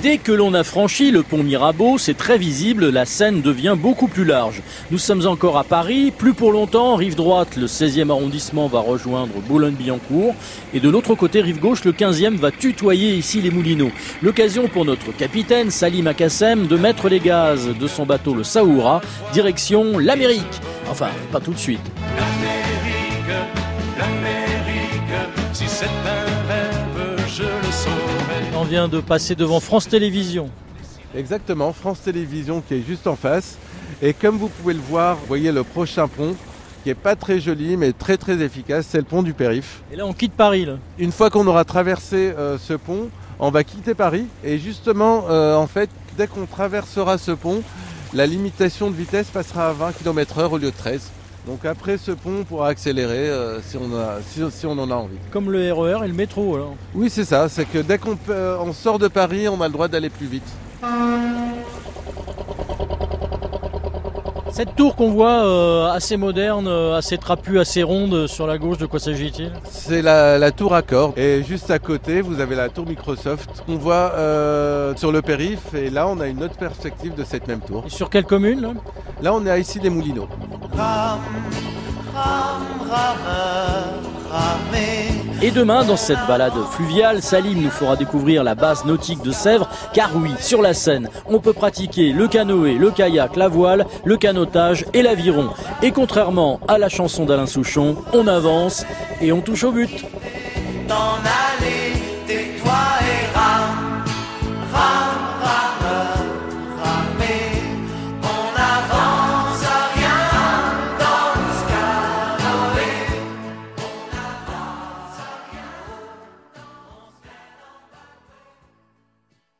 Dès que l'on a franchi le pont Mirabeau, c'est très visible, la Seine devient beaucoup plus large. Nous sommes encore à Paris, plus pour longtemps, rive droite, le 16e arrondissement va rejoindre Boulogne-Billancourt, et de l'autre côté, rive gauche, le 15e va tutoyer ici les Moulineaux. L'occasion pour notre capitaine, Salim Akassem, de mettre les gaz de son bateau le Saoura, direction l'Amérique. Enfin, pas tout de suite. L'Amérique, vient de passer devant France Télévisions. Exactement, France Télévisions qui est juste en face. Et comme vous pouvez le voir, vous voyez le prochain pont qui est pas très joli mais très très efficace, c'est le pont du Périph. Et là, on quitte Paris. Là. Une fois qu'on aura traversé euh, ce pont, on va quitter Paris et justement, euh, en fait, dès qu'on traversera ce pont, la limitation de vitesse passera à 20 km/h au lieu de 13. Donc après ce pont, on pourra accélérer euh, si, on a, si, si on en a envie. Comme le RER et le métro. Alors. Oui, c'est ça, c'est que dès qu'on on sort de Paris, on a le droit d'aller plus vite. Cette tour qu'on voit euh, assez moderne, euh, assez trapue, assez ronde euh, sur la gauche, de quoi s'agit-il? C'est la, la tour Accor. Et juste à côté, vous avez la tour Microsoft qu'on voit euh, sur le périph. Et là, on a une autre perspective de cette même tour. Et sur quelle commune là? Là, on est à ici les Moulineaux. Et demain, dans cette balade fluviale, Salim nous fera découvrir la base nautique de Sèvres, car oui, sur la Seine, on peut pratiquer le canoë, le kayak, la voile, le canotage et l'aviron. Et contrairement à la chanson d'Alain Souchon, on avance et on touche au but.